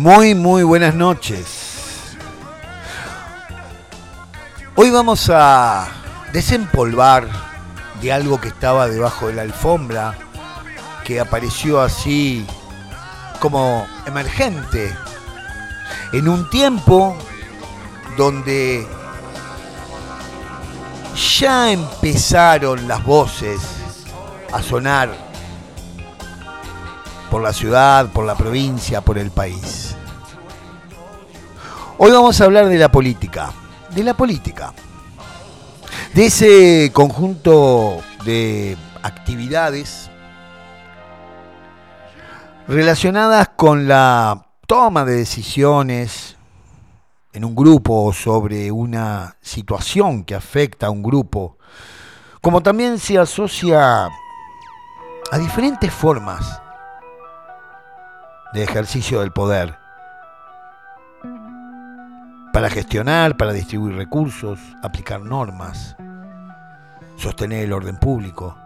Muy, muy buenas noches. Hoy vamos a desempolvar de algo que estaba debajo de la alfombra, que apareció así como emergente en un tiempo donde ya empezaron las voces a sonar por la ciudad, por la provincia, por el país. Hoy vamos a hablar de la política, de la política, de ese conjunto de actividades relacionadas con la toma de decisiones en un grupo sobre una situación que afecta a un grupo, como también se asocia a diferentes formas de ejercicio del poder para gestionar, para distribuir recursos, aplicar normas, sostener el orden público.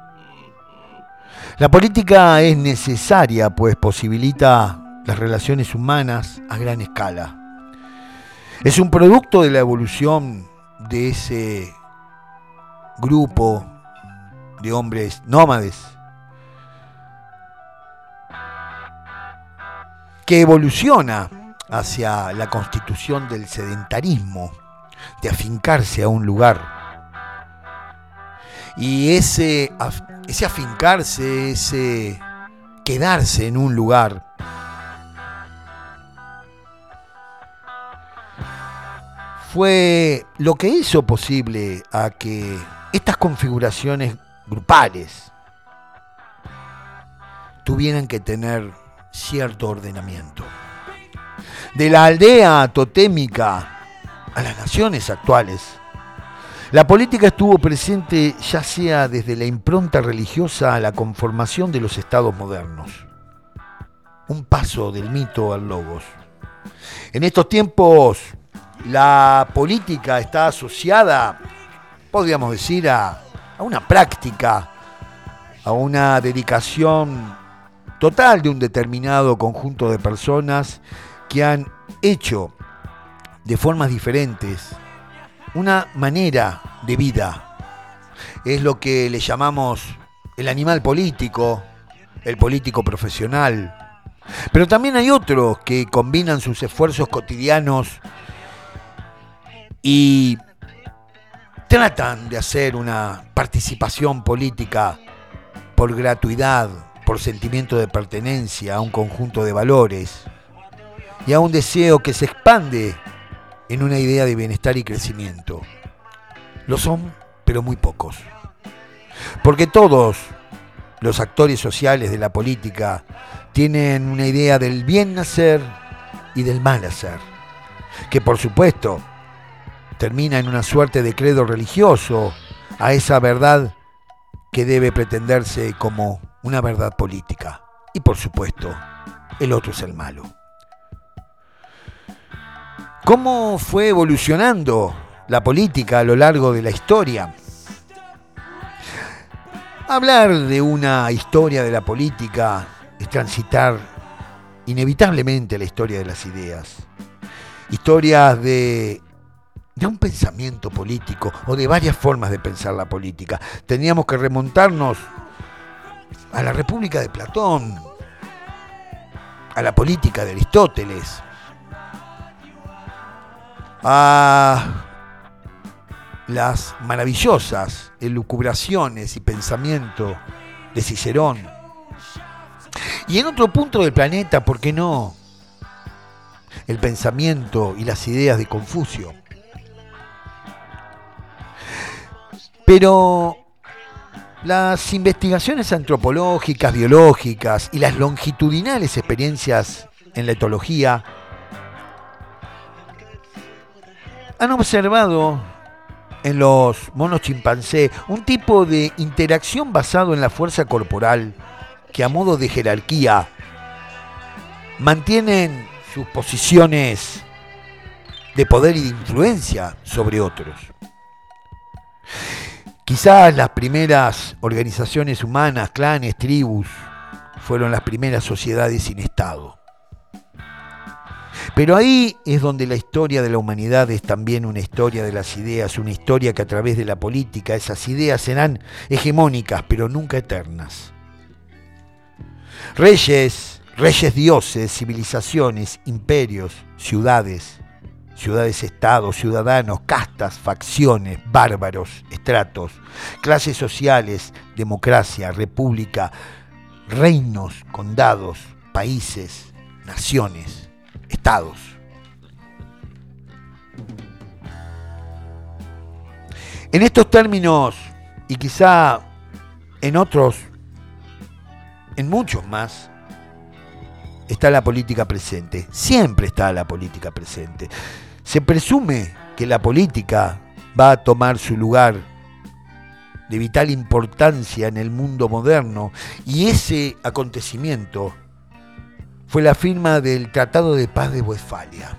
La política es necesaria pues posibilita las relaciones humanas a gran escala. Es un producto de la evolución de ese grupo de hombres nómades que evoluciona hacia la constitución del sedentarismo, de afincarse a un lugar. Y ese, ese afincarse, ese quedarse en un lugar, fue lo que hizo posible a que estas configuraciones grupales tuvieran que tener cierto ordenamiento. De la aldea totémica a las naciones actuales, la política estuvo presente ya sea desde la impronta religiosa a la conformación de los estados modernos. Un paso del mito al logos. En estos tiempos, la política está asociada, podríamos decir, a, a una práctica, a una dedicación total de un determinado conjunto de personas que han hecho de formas diferentes una manera de vida. Es lo que le llamamos el animal político, el político profesional. Pero también hay otros que combinan sus esfuerzos cotidianos y tratan de hacer una participación política por gratuidad, por sentimiento de pertenencia a un conjunto de valores y a un deseo que se expande en una idea de bienestar y crecimiento. Lo son, pero muy pocos. Porque todos los actores sociales de la política tienen una idea del bien hacer y del mal hacer, que por supuesto termina en una suerte de credo religioso a esa verdad que debe pretenderse como una verdad política. Y por supuesto, el otro es el malo. ¿Cómo fue evolucionando la política a lo largo de la historia? Hablar de una historia de la política es transitar inevitablemente la historia de las ideas. Historias de, un pensamiento político o de varias formas de pensar la política. Teníamos que remontarnos a la República de Platón, a la política de Aristóteles, a las maravillosas elucubraciones y pensamiento de Cicerón. Y en otro punto del planeta, ¿por qué no? El pensamiento y las ideas de Confucio. Pero las investigaciones antropológicas, biológicas y las longitudinales experiencias en la etología han observado en los monos chimpancé un tipo de interacción basado en la fuerza corporal que a modo de jerarquía mantienen sus posiciones de poder y de influencia sobre otros. Quizás las primeras organizaciones humanas, clanes, tribus, fueron las primeras sociedades sin Estado. Pero ahí es donde la historia de la humanidad es también una historia de las ideas, una historia que a través de la política esas ideas serán hegemónicas, pero nunca eternas. Reyes, reyes dioses, civilizaciones, imperios, ciudades, ciudades-estados, ciudadanos, castas, facciones, bárbaros, estratos, clases sociales, democracia, república, reinos, condados, países, naciones, estados. En estos términos, y quizá en otros, en muchos más, está la política presente. Siempre está la política presente. Se presume que la política va a tomar su lugar de vital importancia en el mundo moderno y ese acontecimiento fue la firma del Tratado de Paz de Westfalia.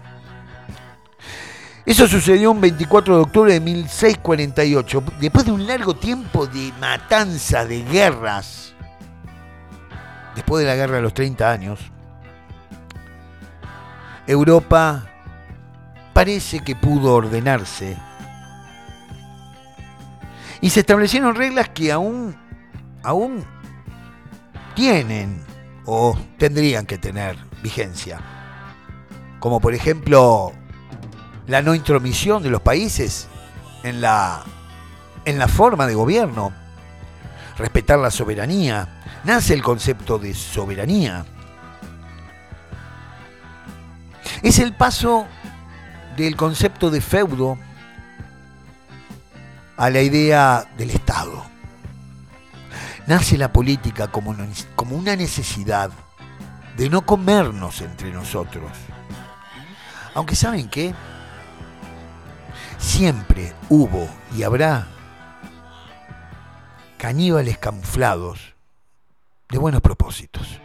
Eso sucedió un 24 de octubre de 1648, después de un largo tiempo de matanza, de guerras, después de la guerra de los 30 años, Europa parece que pudo ordenarse. Y se establecieron reglas que aún, aún tienen o tendrían que tener vigencia. Como por ejemplo la no intromisión de los países en la, en la forma de gobierno, respetar la soberanía. Nace el concepto de soberanía. Es el paso del concepto de feudo a la idea del Estado. Nace la política como, como una necesidad de no comernos entre nosotros. Aunque saben qué, siempre hubo y habrá caníbales camuflados de buenos propósitos.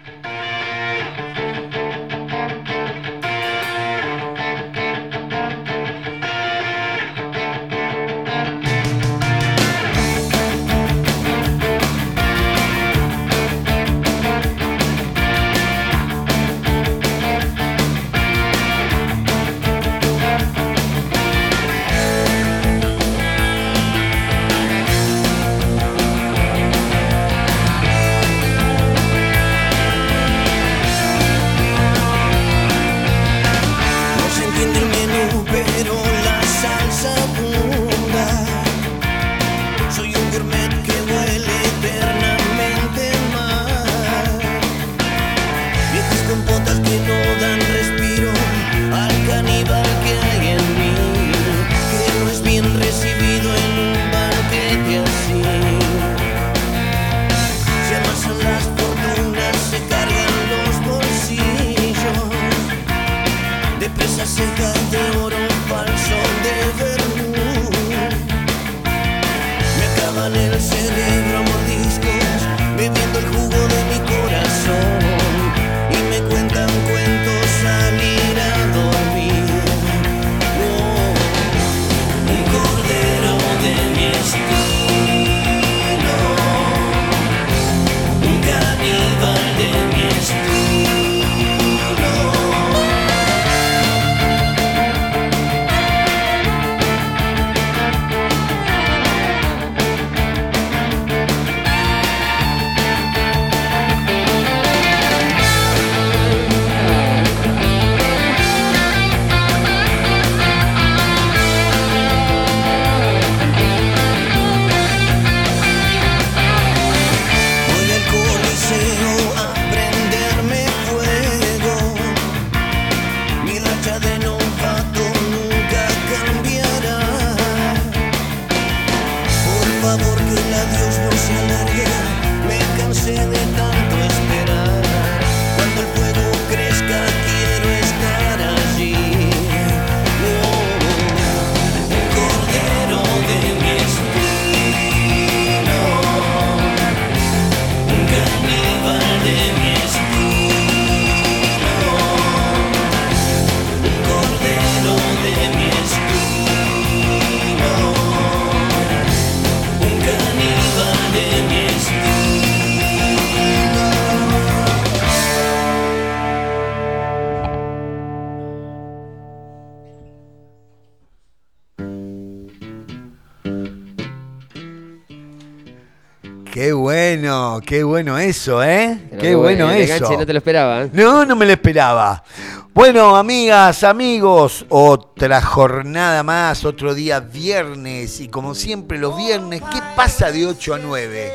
Qué bueno eso, ¿eh? qué bueno eso. no te lo esperaba. No, no me lo esperaba. Bueno, amigas, amigos, otra jornada más, otro día viernes. Y como siempre, los viernes, ¿qué pasa de 8 a 9?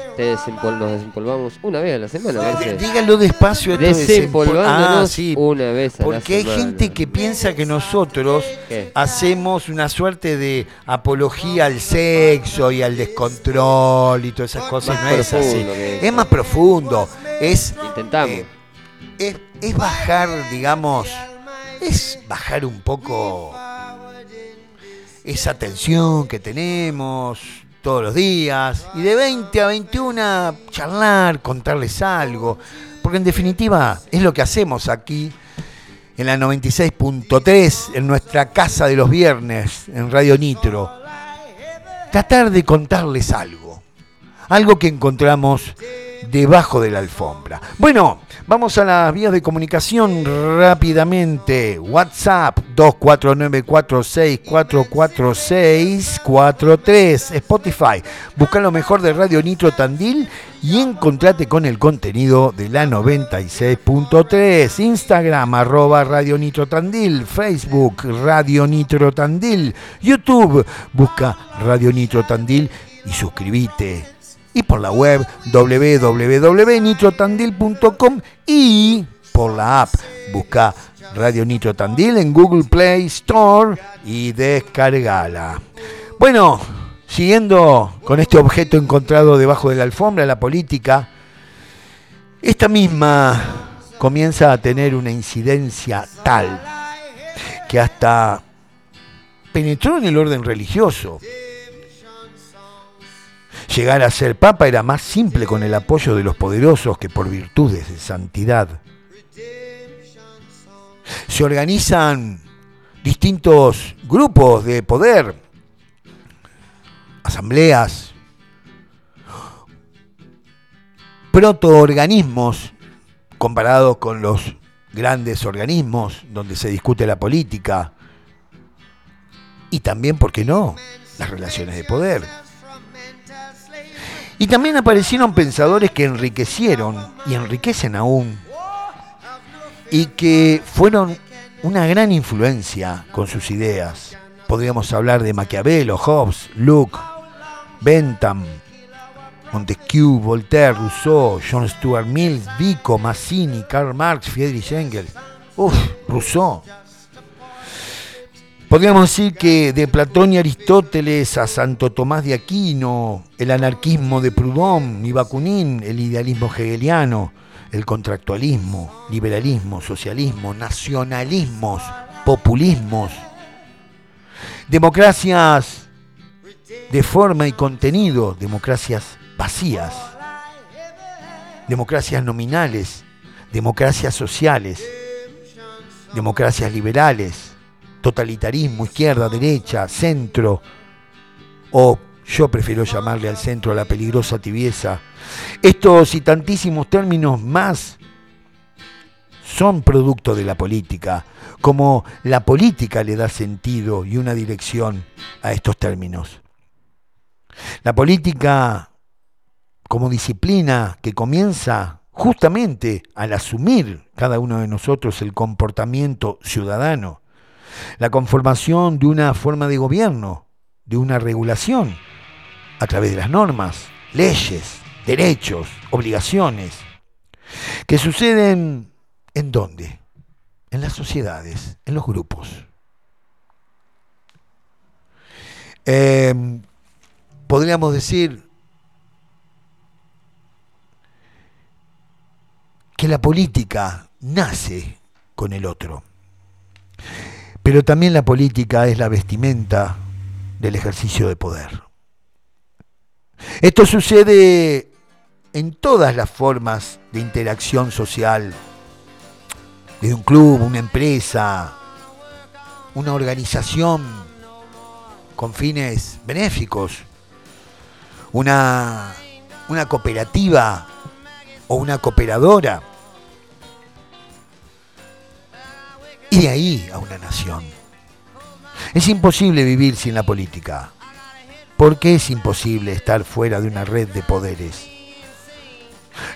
nos desempolvamos una vez a la semana. Díganlo despacio. Esto Desempolvándonos ah, una vez a Porque hay gente que piensa que nosotros hacemos una suerte de apología al sexo y al descontrol y todas esas cosas. no es así. Es más profundo. Es, Intentamos. Eh, es, es bajar, digamos, es bajar un poco esa tensión que tenemos todos los días y de 20 a 21 charlar, contarles algo, porque en definitiva es lo que hacemos aquí en la 96.3, en nuestra casa de los viernes, en Radio Nitro. Tratar de contarles algo, algo que encontramos debajo de la alfombra. Bueno, vamos a las vías de comunicación rápidamente. WhatsApp 24946444643. Spotify, busca lo mejor de Radio Nitro Tandil y encontrate con el contenido de la 96.3. Instagram arroba Radio Nitro Tandil. Facebook Radio Nitro Tandil. YouTube busca Radio Nitro Tandil y suscríbete y por la web www.nitrotandil.com y por la app. Busca Radio Nitro Tandil en Google Play Store y descargala. Bueno, siguiendo con este objeto encontrado debajo de la alfombra, la política, esta misma comienza a tener una incidencia tal que hasta penetró en el orden religioso. Llegar a ser papa era más simple con el apoyo de los poderosos que por virtudes de santidad. Se organizan distintos grupos de poder, asambleas, protoorganismos comparados con los grandes organismos donde se discute la política y también, ¿por qué no?, las relaciones de poder. Y también aparecieron pensadores que enriquecieron y enriquecen aún y que fueron una gran influencia con sus ideas. Podríamos hablar de Maquiavelo, Hobbes, Locke, Bentham, Montesquieu, Voltaire, Rousseau, John Stuart Mill, Vico, Mazzini, Karl Marx, Friedrich Engels. Uf, Rousseau. Podríamos decir que de Platón y Aristóteles a Santo Tomás de Aquino, el anarquismo de Proudhon y Bakunin, el idealismo hegeliano, el contractualismo, liberalismo, socialismo, nacionalismos, populismos, democracias de forma y contenido, democracias vacías, democracias nominales, democracias sociales, democracias liberales, totalitarismo, izquierda, derecha, centro, o yo prefiero llamarle al centro a la peligrosa tibieza. Estos y tantísimos términos más son producto de la política, como la política le da sentido y una dirección a estos términos. La política como disciplina que comienza justamente al asumir cada uno de nosotros el comportamiento ciudadano, la conformación de una forma de gobierno, de una regulación, a través de las normas, leyes, derechos, obligaciones, que suceden en dónde? En las sociedades, en los grupos. Em, podríamos decir que la política nace con el otro. Pero también la política es la vestimenta del ejercicio de poder. Esto sucede en todas las formas de interacción social, de un club, una empresa, una organización con fines benéficos, una, una cooperativa o una cooperadora y de ahí a una nación. Es imposible vivir sin la política. ¿Por qué es imposible estar fuera de una red de poderes?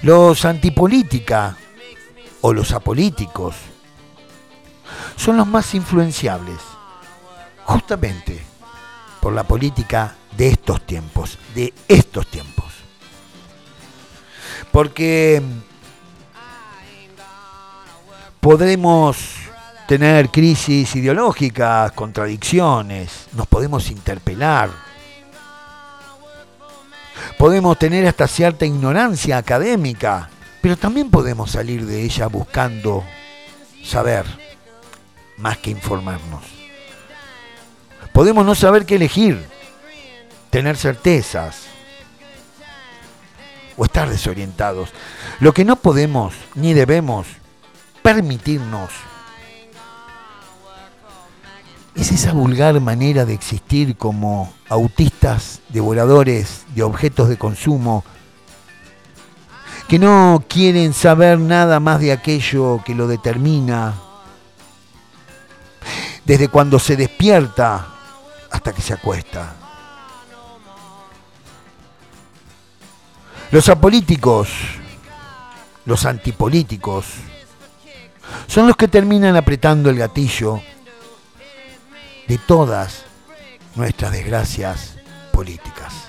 Los antipolítica o los apolíticos son los más influenciables, justamente por la política de estos tiempos, de estos tiempos. Porque podremos tener crisis ideológicas, contradicciones, nos podemos interpelar, podemos tener hasta cierta ignorancia académica, pero también podemos salir de ella buscando saber más que informarnos. Podemos no saber qué elegir, tener certezas o estar desorientados. Lo que no podemos ni debemos permitirnos es esa vulgar manera de existir como autistas devoradores de objetos de consumo que no quieren saber nada más de aquello que lo determina, desde cuando se despierta hasta que se acuesta. Los apolíticos, los antipolíticos, son los que terminan apretando el gatillo de todas nuestras desgracias políticas.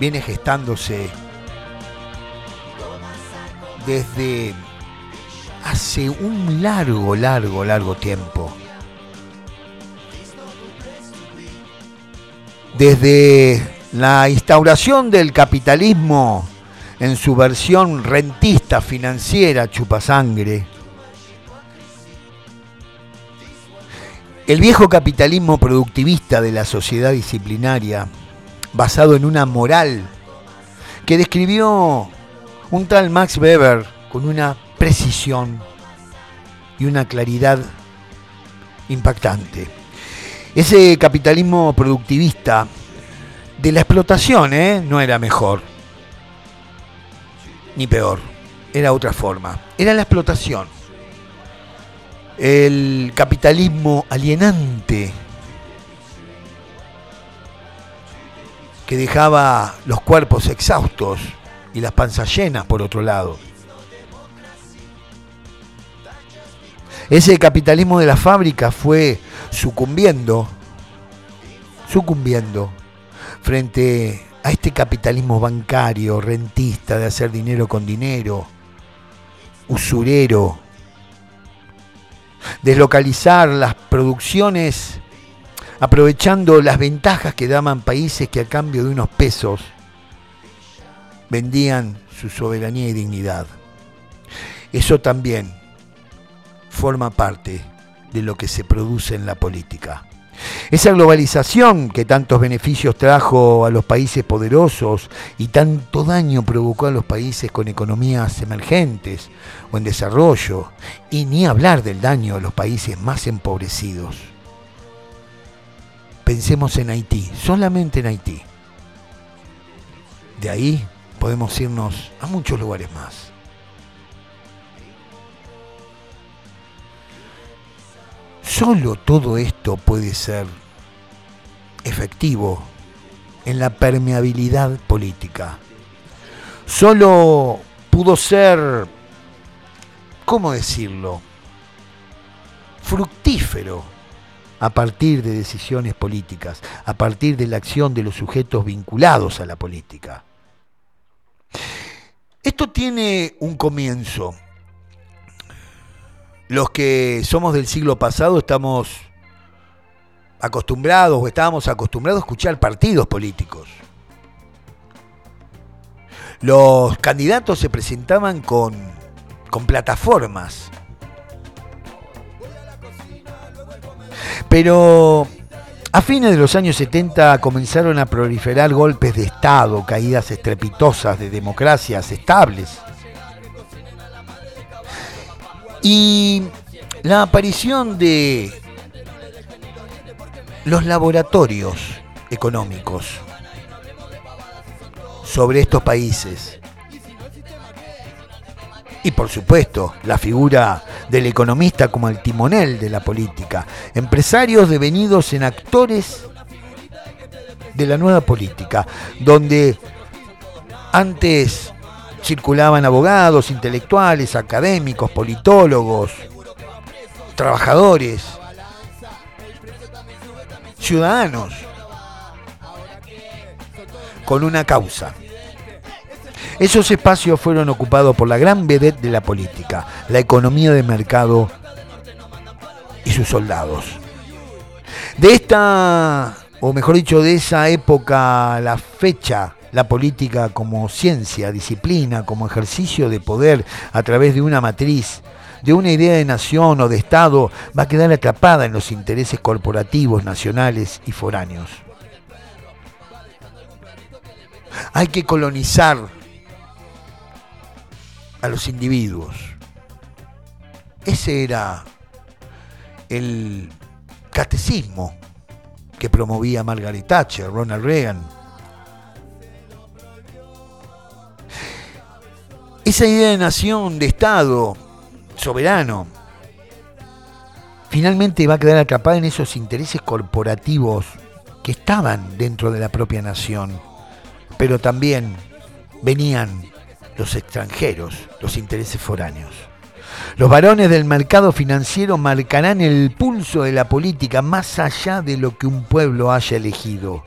viene gestándose desde hace un largo, largo, largo tiempo. Desde la instauración del capitalismo en su versión rentista, financiera, chupasangre, el viejo capitalismo productivista de la sociedad disciplinaria, basado en una moral que describió un tal Max Weber con una precisión y una claridad impactante. Ese capitalismo productivista de la explotación ¿eh? no era mejor ni peor, era otra forma. Era la explotación. El capitalismo alienante que dejaba los cuerpos exhaustos y las panzas llenas por otro lado. Ese capitalismo de la fábrica fue sucumbiendo, sucumbiendo frente a este capitalismo bancario, rentista, de hacer dinero con dinero, usurero, deslocalizar las producciones aprovechando las ventajas que daban países que a cambio de unos pesos vendían su soberanía y dignidad. Eso también forma parte de lo que se produce en la política. Esa globalización que tantos beneficios trajo a los países poderosos y tanto daño provocó a los países con economías emergentes o en desarrollo, y ni hablar del daño a los países más empobrecidos. Pensemos en Haití, solamente en Haití. De ahí podemos irnos a muchos lugares más. Solo todo esto puede ser efectivo en la permeabilidad política. Solo pudo ser, ¿cómo decirlo?, fructífero a partir de decisiones políticas, a partir de la acción de los sujetos vinculados a la política. Esto tiene un comienzo los que somos del siglo pasado estamos acostumbrados o estábamos acostumbrados a escuchar partidos políticos. Los candidatos se presentaban con, con plataformas. Pero a fines de los años 70 comenzaron a proliferar golpes de Estado, caídas estrepitosas de democracias estables y la aparición de los laboratorios económicos sobre estos países. Y por supuesto, la figura del economista como el timonel de la política. Empresarios devenidos en actores de la nueva política, donde antes circulaban abogados, intelectuales, académicos, politólogos, trabajadores, ciudadanos, con una causa. Esos espacios fueron ocupados por la gran vedette de la política, la economía de mercado y sus soldados. De esta, o mejor dicho, de esa época, la fecha la política como ciencia, disciplina, como ejercicio de poder a través de una matriz, de una idea de nación o de Estado, va a quedar atrapada en los intereses corporativos, nacionales y foráneos. hay que colonizar a los individuos. Ese era el catecismo que promovía Margaret Thatcher, Ronald Reagan. Esa idea de nación, de Estado soberano, finalmente va a quedar atrapada en esos intereses corporativos que estaban dentro de la propia nación, pero también venían los extranjeros, los intereses foráneos. Los varones del mercado financiero marcarán el pulso de la política más allá de lo que un pueblo haya elegido,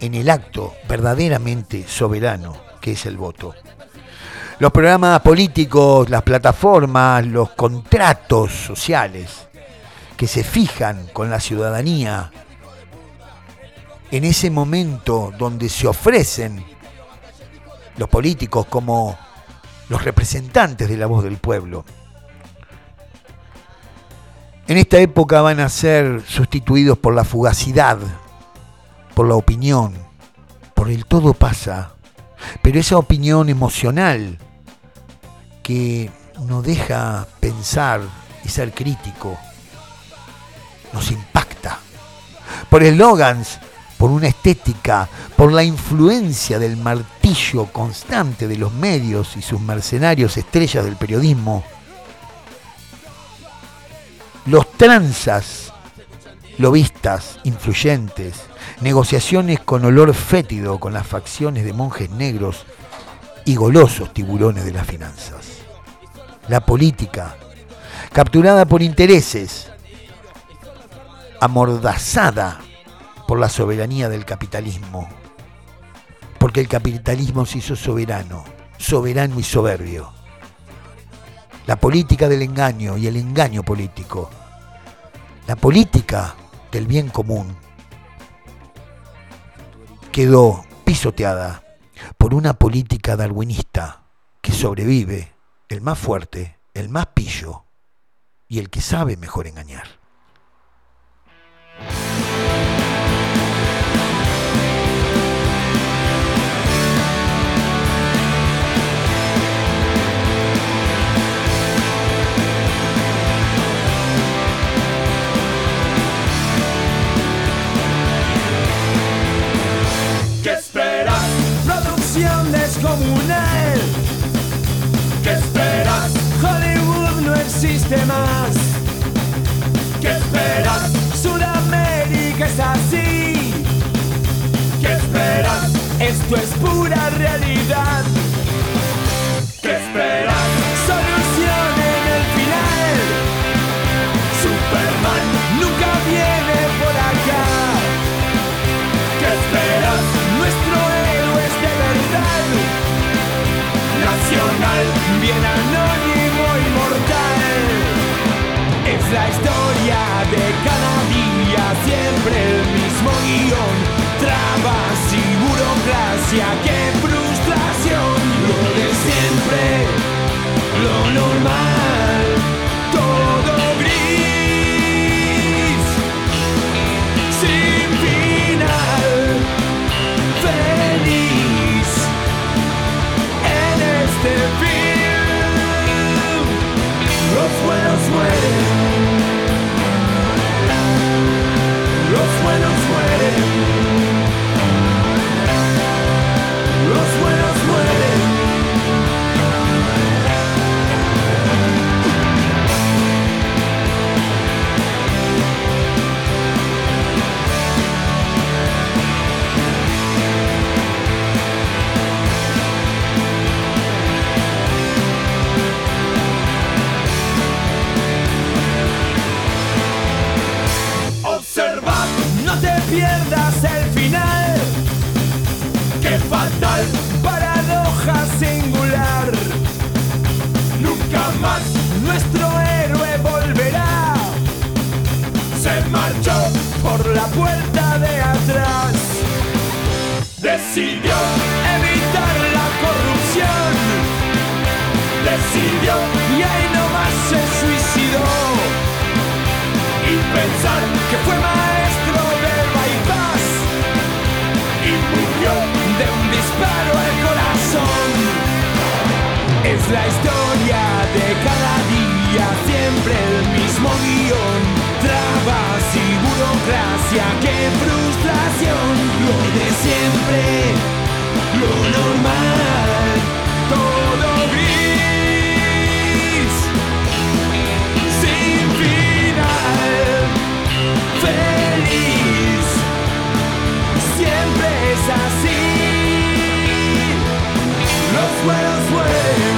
en el acto verdaderamente soberano que es el voto. Los programas políticos, las plataformas, los contratos sociales que se fijan con la ciudadanía en ese momento donde se ofrecen los políticos como los representantes de la voz del pueblo. En esta época van a ser sustituidos por la fugacidad, por la opinión, por el todo pasa, pero esa opinión emocional que nos deja pensar y ser crítico, nos impacta. Por eslogans por una estética, por la influencia del martillo constante de los medios y sus mercenarios estrellas del periodismo. Los tranzas, lobistas, influyentes, negociaciones con olor fétido con las facciones de monjes negros y golosos tiburones de las finanzas. La política, capturada por intereses, amordazada por la soberanía del capitalismo. Porque el capitalismo se hizo soberano, soberano y soberbio. La política del engaño y el engaño político. La política del bien común quedó pisoteada por una política darwinista que sobrevive el más fuerte, el más pillo y el que sabe mejor engañar. Descomunal. ¿Qué esperas? Hollywood no existe más. ¿Qué esperas? Sudamérica es así. ¿Qué esperas? Esto es pura realidad. ¿Qué esperas? Siempre el mismo guion. Trabas y burocracia, qué pierdas el final. Qué fatal, paradoja singular. Nunca más nuestro héroe volverá. Se marchó por la puerta de atrás. Decidió evitar la corrupción. Decidió y ahí nomás se suicidó y pensar que fue maestro la historia de cada día, siempre el mismo guion. Trabas y burocracia, qué frustración, lo de siempre. Let's wait.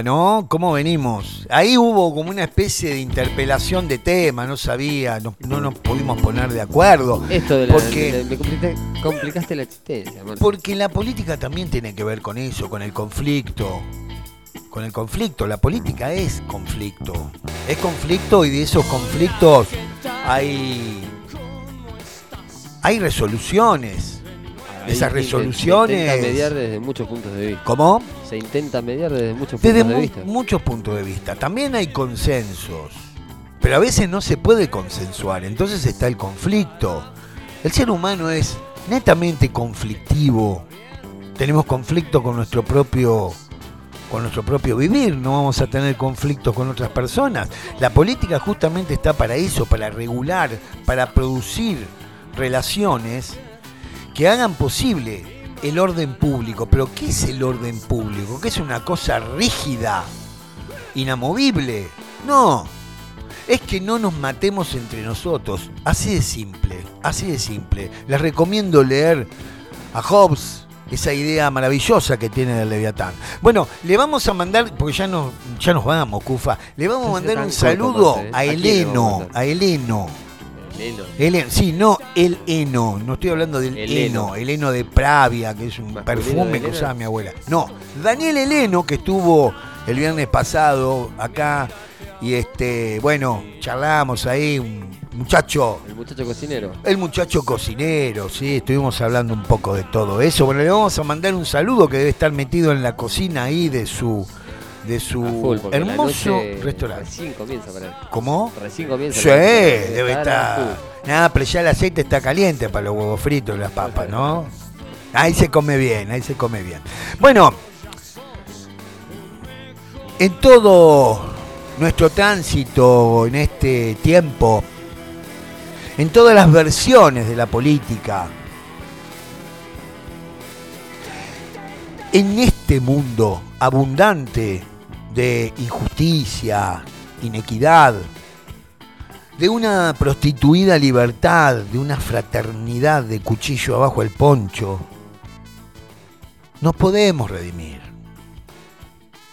¿No? ¿Cómo venimos? Ahí hubo como una especie de interpelación de tema, no sabía, no, nos pudimos poner de acuerdo. Esto de la, porque, me complicaste, la existencia. Porque la política también tiene que ver con eso, con el conflicto. Con el conflicto, la política es conflicto. Es conflicto y de esos conflictos hay, hay resoluciones esas resoluciones. Se intenta mediar desde muchos puntos de vista. ¿Cómo? Se intenta mediar desde muchos puntos de vista. Muchos puntos de vista. También hay consensos. Pero a veces no se puede consensuar. Entonces está el conflicto. El ser humano es netamente conflictivo. Tenemos conflicto con nuestro propio con nuestro propio vivir, no vamos a tener conflictos con otras personas. La política justamente está para eso, para regular, para producir relaciones que hagan posible el orden público. Pero ¿qué es el orden público? ¿Qué es una cosa rígida, inamovible? No, es que no nos matemos entre nosotros. Así de simple, así de simple. Les recomiendo leer a Hobbes esa idea maravillosa que tiene del Leviatán. Bueno, le vamos a mandar, porque ya nos, ya nos vamos, Cufa, le vamos a mandar un saludo a Heleno, a Heleno el sí, no el heno, no estoy hablando del heno, el heno de Pravia, que es un perfume que usaba mi abuela. No, Daniel Heleno, que estuvo el viernes pasado acá, y este, bueno, charlamos ahí, un muchacho. El muchacho cocinero. El muchacho cocinero, sí, estuvimos hablando un poco de todo eso. Bueno, le vamos a mandar un saludo que debe estar metido en la cocina ahí de su de su hermoso restaurante. Recién comienza para él. ¿Cómo? Recién comienza. Sí, debe estar. Nada, pero ya el aceite está caliente para los huevos fritos y las papas, ¿no? Ahí se come bien, ahí se come bien. Bueno, en todo nuestro tránsito en este tiempo, en todas las versiones de la política, en este mundo abundante de injusticia, inequidad, de una prostituida libertad, de una fraternidad de cuchillo abajo el poncho, nos podemos redimir.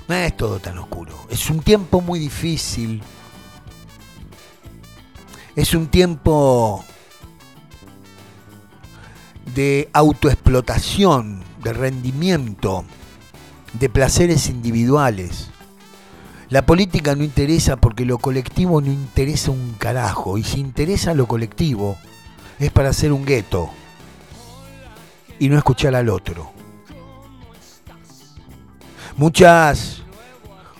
No es todo tan oscuro. Es un tiempo muy difícil. Es un tiempo de autoexplotación, de rendimiento, de placeres individuales. La política no interesa porque lo colectivo no interesa un carajo. Y si interesa lo colectivo, es para hacer un gueto y no escuchar al otro. Muchas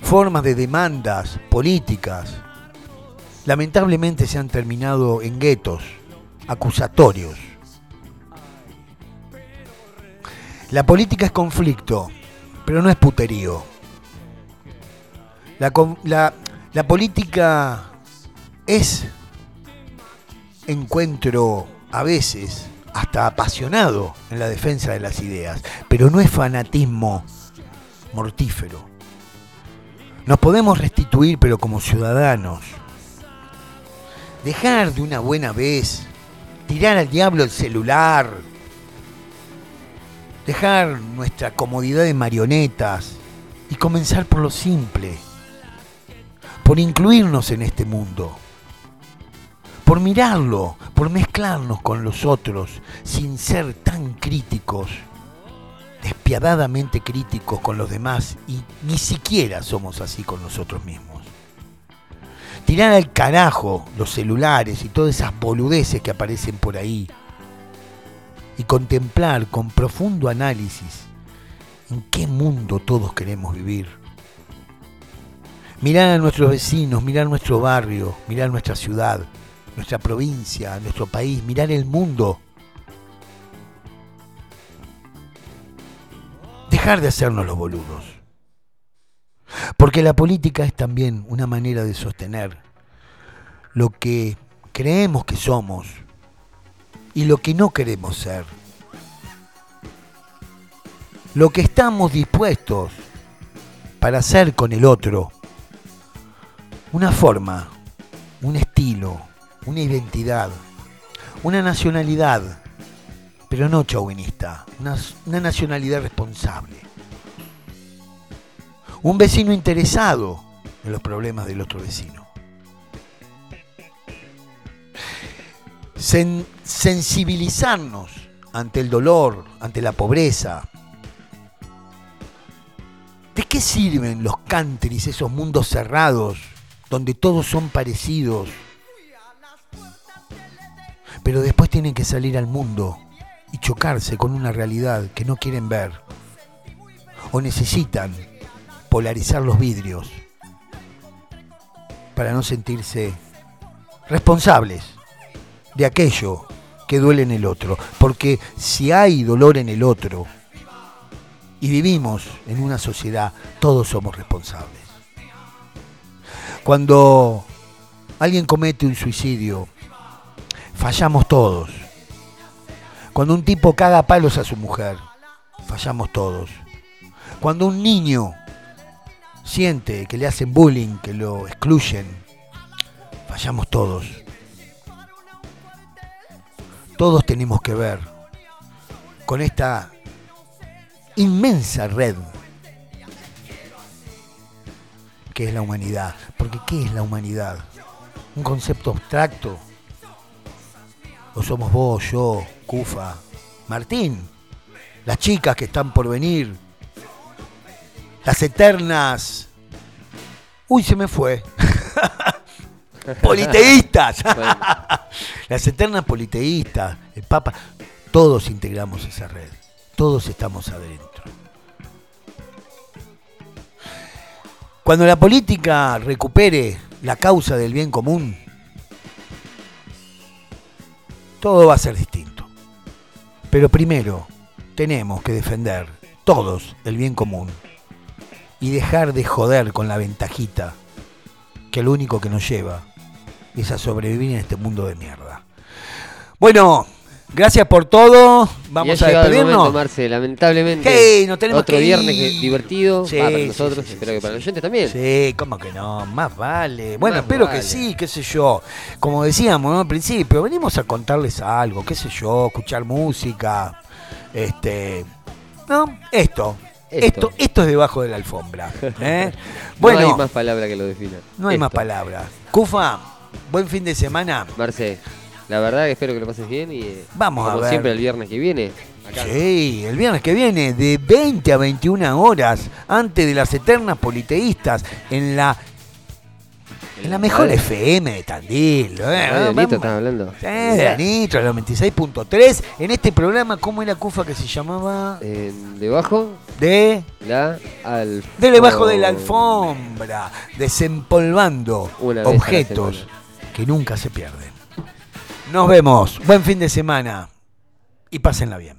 formas de demandas políticas lamentablemente se han terminado en guetos acusatorios. La política es conflicto, pero no es puterío. La, política es encuentro a veces hasta apasionado en la defensa de las ideas, pero no es fanatismo mortífero. Nos podemos restituir, pero como ciudadanos. Dejar de una buena vez, tirar al diablo el celular, dejar nuestra comodidad de marionetas y comenzar por lo simple por incluirnos en este mundo, por mirarlo, por mezclarnos con los otros sin ser tan críticos, despiadadamente críticos con los demás y ni siquiera somos así con nosotros mismos. Tirar al carajo los celulares y todas esas boludeces que aparecen por ahí y contemplar con profundo análisis en qué mundo todos queremos vivir Mirar a nuestros vecinos, mirar nuestro barrio, mirar nuestra ciudad, nuestra provincia, nuestro país, mirar el mundo. Dejar de hacernos los boludos. Porque la política es también una manera de sostener lo que creemos que somos y lo que no queremos ser. Lo que estamos dispuestos para hacer con el otro una forma, un estilo, una identidad, una nacionalidad, pero no chauvinista, una, nacionalidad responsable. Un vecino interesado en los problemas del otro vecino. Sen- sensibilizarnos ante el dolor, ante la pobreza. ¿De qué sirven los countries, esos mundos cerrados, donde todos son parecidos? Pero después tienen que salir al mundo y chocarse con una realidad que no quieren ver. O necesitan polarizar los vidrios para no sentirse responsables de aquello que duele en el otro. Porque si hay dolor en el otro y vivimos en una sociedad, todos somos responsables. Cuando alguien comete un suicidio, fallamos todos. Cuando un tipo caga palos a su mujer, fallamos todos. Cuando un niño siente que le hacen bullying, que lo excluyen, fallamos todos. Todos tenemos que ver con esta inmensa red que es la humanidad. Porque ¿qué es la humanidad? ¿Un concepto abstracto? ¿O somos vos, yo, Cufa, Martín? Las chicas que están por venir. Las eternas. Uy, se me fue. Politeístas. Las eternas politeístas, el Papa, todos integramos esa red, todos estamos adentro. Cuando la política recupere la causa del bien común, todo va a ser distinto. Pero primero tenemos que defender todos el bien común y dejar de joder con la ventajita que lo único que nos lleva es a sobrevivir en este mundo de mierda. Bueno, gracias por todo. y Vamos ha a el despedirnos. momento, Marce, lamentablemente. Sí, nos tenemos otro que viernes ir. divertido Sí, para nosotros, sí, sí, espero que para los oyentes también. Sí, ¿cómo que no? Más vale. Bueno, Más espero que sí, qué sé yo. Como decíamos ¿no? al principio, venimos a contarles algo, qué sé yo, escuchar música. Este. ¿No? Esto. Esto, Esto. esto, es debajo de la alfombra. ¿eh? No Bueno, hay más palabra que lo defina. no hay más Esto. palabras. Cufa, buen fin de semana. Marce, la verdad que espero que lo pases bien y Vamos a como ver. siempre el viernes que viene, acá. Sí, el viernes que viene, de 20 a 21 horas, antes de las eternas politeístas, en la, en la mejor FM de Tandil. ¿eh? la. Nito estás hablando. Sí, de Nitro, el 96.3. En este programa, ¿cómo era Cufa que se llamaba? Eh, debajo, De. la al De debajo de la alfombra, desempolvando a la objetos que nunca se pierden. Nos vemos, buen fin de semana y pásenla bien.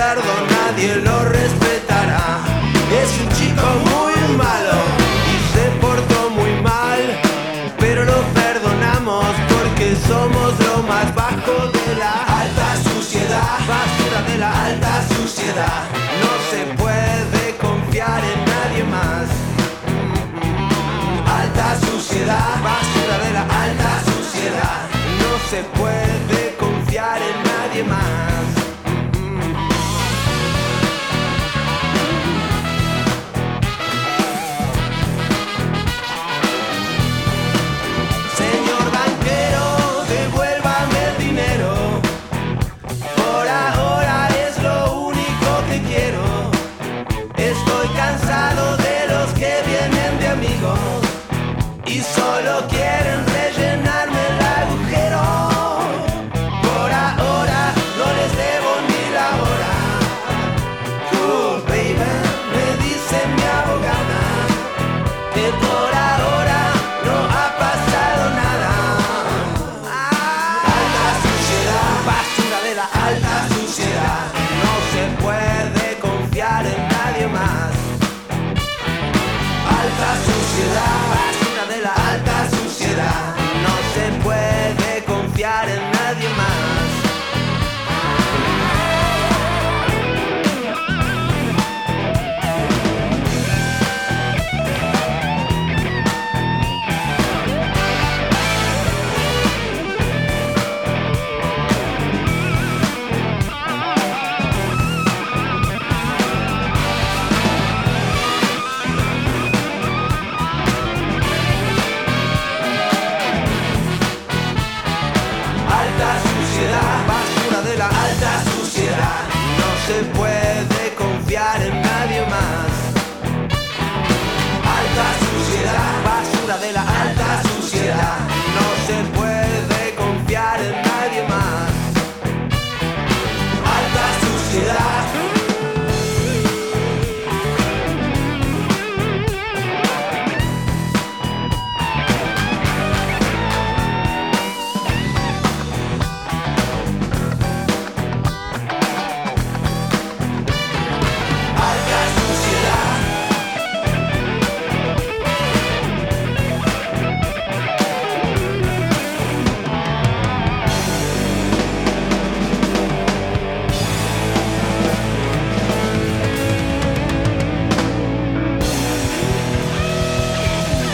cerdo, nadie lo respetará. Es un chico muy malo y se portó muy mal. Pero lo perdonamos porque somos lo más bajo de la alta suciedad. Basura de la alta suciedad. No se puede confiar en nadie más. Alta suciedad, basura de la alta suciedad. No se puede